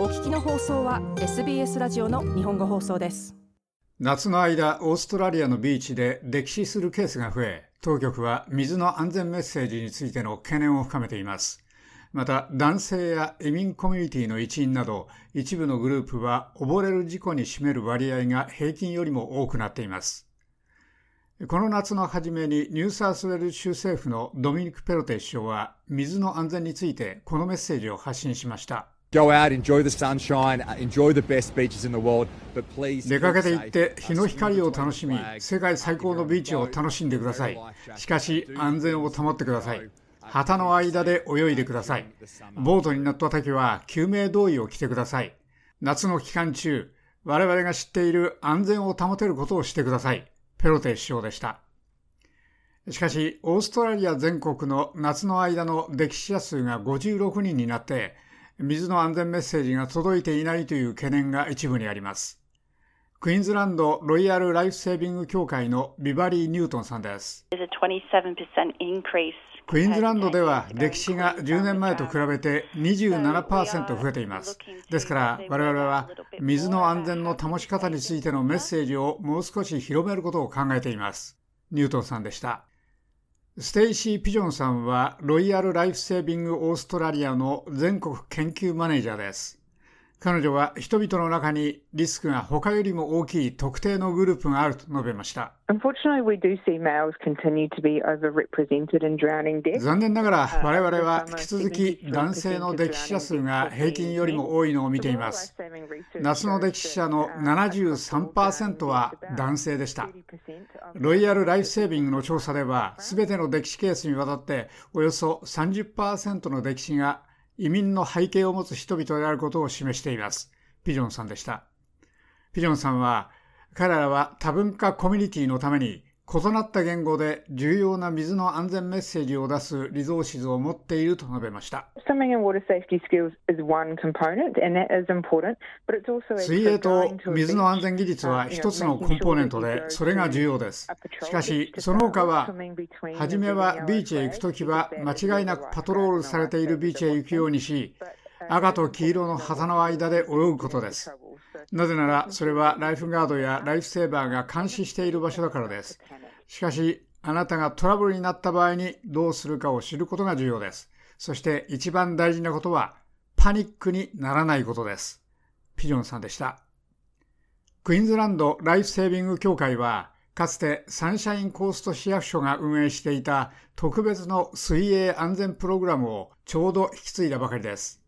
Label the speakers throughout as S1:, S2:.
S1: お聞きの放送は SBS ラジオの日本語放送です。
S2: 夏の間オーストラリアのビーチで溺死するケースが増え当局は水の安全メッセージについての懸念を深めています。また男性や移民コミュニティの一員など一部のグループは溺れる事故に占める割合が平均よりも多くなっています。この夏の初めにニューサースウェル州政府のドミニク・ペロテ首相は水の安全についてこのメッセージを発信しました。出かけて行って日の光を楽しみ、世界最高のビーチを楽しんでください。しかし安全を保ってください。旗の間で泳いでください。ボートに乗った時は救命胴衣を着てください。夏の期間中、我々が知っている安全を保てることをしてください。ペロテ首相でした。しかし、オーストラリア全国の夏の間の溺死者数が56人になって、水の安全メッセージが届いていないという懸念が一部にあります。クイーンズランドロイヤル・ライフ・セービング協会のビバリー・ニュートンさんです。クイーンズランドでは溺死が10年前と比べて27%増えています。ですから我々は水の安全の保ち方についてのメッセージをもう少し広めることを考えています。ニュートンさんでした。ステイシー・ピジョンさんはロイヤル・ライフ・セービング・オーストラリアの全国研究マネージャーです。彼女は人々の中にリスクが他よりも大きい特定のグループがあると述べました。残念ながら我々は引き続き男性の溺死者数が平均よりも多いのを見ています。夏の溺死者の73%は男性でした。ロイヤル・ライフ・セービングの調査では、すべての歴史ケースにわたっておよそ30%の歴史が移民の背景を持つ人々であることを示しています。ピジョンさんでした。ピジョンさんは、彼らは多文化コミュニティのために異なった言語で重要な水の安全メッセージを出すリゾーシズを持っていると述べました。水泳と水の安全技術は一つのコンポーネントで、それが重要です。しかし、その他は、初めはビーチへ行くときは間違いなくパトロールされているビーチへ行くようにし、赤と黄色の旗の間で泳ぐことです。なぜなら、それはライフガードやライフセーバーが監視している場所だからです。しかし、あなたがトラブルになった場合にどうするかを知ることが重要です。そして一番大事なことは、パニックにならないことです。ピジョンさんでした。クイーンズランドライフセービング協会は、かつてサンシャインコースト市役所が運営していた特別の水泳安全プログラムをちょうど引き継いだばかりです。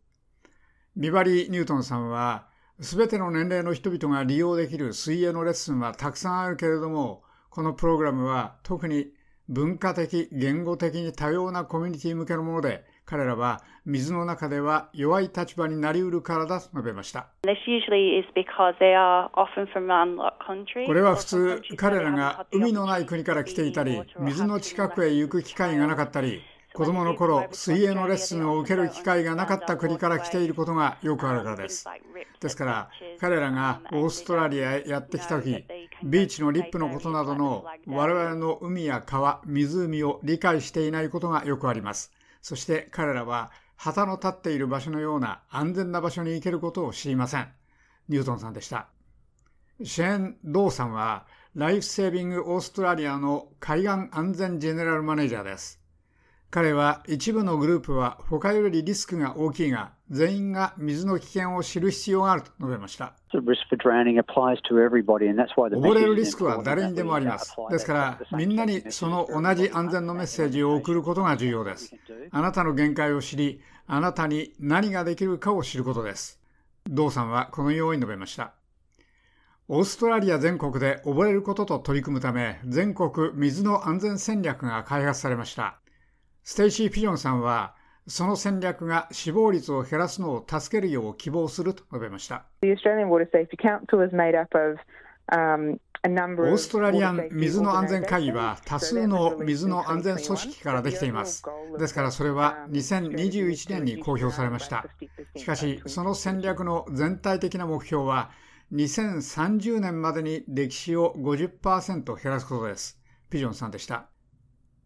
S2: ビバリー・ニュートンさんは、すべての年齢の人々が利用できる水泳のレッスンはたくさんあるけれども、このプログラムは特に文化的、言語的に多様なコミュニティ向けのもので、彼らは水の中では弱い立場になりうるからだと述べました。これは普通、彼らが海のない国から来ていたり、水の近くへ行く機会がなかったり、子供の頃、水泳のレッスンを受ける機会がなかった国から来ていることがよくあるからです。ですから、彼らがオーストラリアへやってきた時、ビーチのリップのことなどの我々の海や川、湖を理解していないことがよくあります。そして彼らは旗の立っている場所のような安全な場所に行けることを知りません。ニュートンさんでした。シェーン・ドーさんは、ライフセービングオーストラリアの海岸安全ジェネラルマネージャーです。彼は一部のグループは他よりリスクが大きいが、全員が水の危険を知る必要があると述べました。溺れるリスクは誰にでもあります。ですから、みんなにその同じ安全のメッセージを送ることが重要です。あなたの限界を知り、あなたに何ができるかを知ることです。ドーさんはこのように述べました。オーストラリア全国で溺れることと取り組むため、全国水の安全戦略が開発されました。ステイシー・ピジョンさんは、その戦略が死亡率を減らすのを助けるよう希望すると述べました。オーストラリアン水の安全会議は多数の水の安全組織からできています。ですからそれは2021年に公表されました。しかし、その戦略の全体的な目標は2030年までに溺死を50%減らすことです。ピジョンさんでした。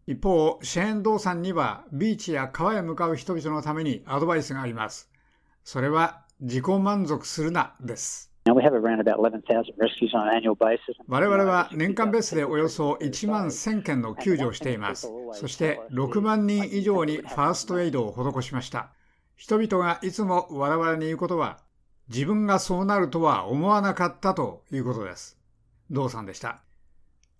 S2: 一方、シェーン・ドーさんにはビーチや川へ向かう人々のためにアドバイスがあります。それは自己満足するなです。我々は年間ベースでおよそ1万1000件の救助をしています。そして6万人以上にファーストエイドを施しました。人々がいつも我々に言うことは、自分がそうなるとは思わなかったということです。道さんでした。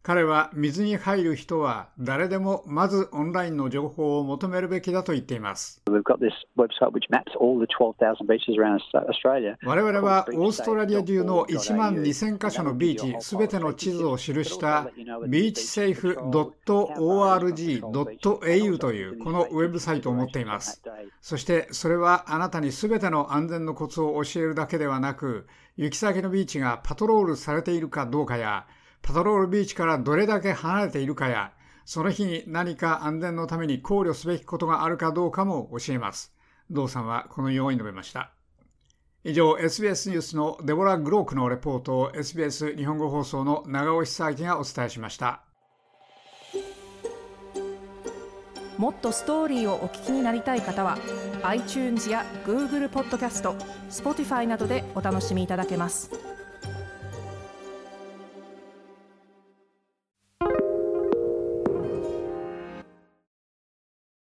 S2: 彼は水に入る人は誰でもまずオンラインの情報を求めるべきだと言っています。我々はオーストラリア中の1万2000カ所のビーチすべての地図を記したビーチセーフ .org.au というこのウェブサイトを持っています。そしてそれはあなたにすべての安全のコツを教えるだけではなく行き先のビーチがパトロールされているかどうかやパトロールビーチからどれだけ離れているかや、その日に何か安全のために考慮すべきことがあるかどうかも教えます。道さんはこのように述べました。以上、SBS ニュースのデボラ・グロークのレポートを SBS 日本語放送の長尾久明がお伝えしました。
S1: もっとストーリーをお聞きになりたい方は iTunes や Google ポッドキャスト Spotify などでお楽しみいただけます。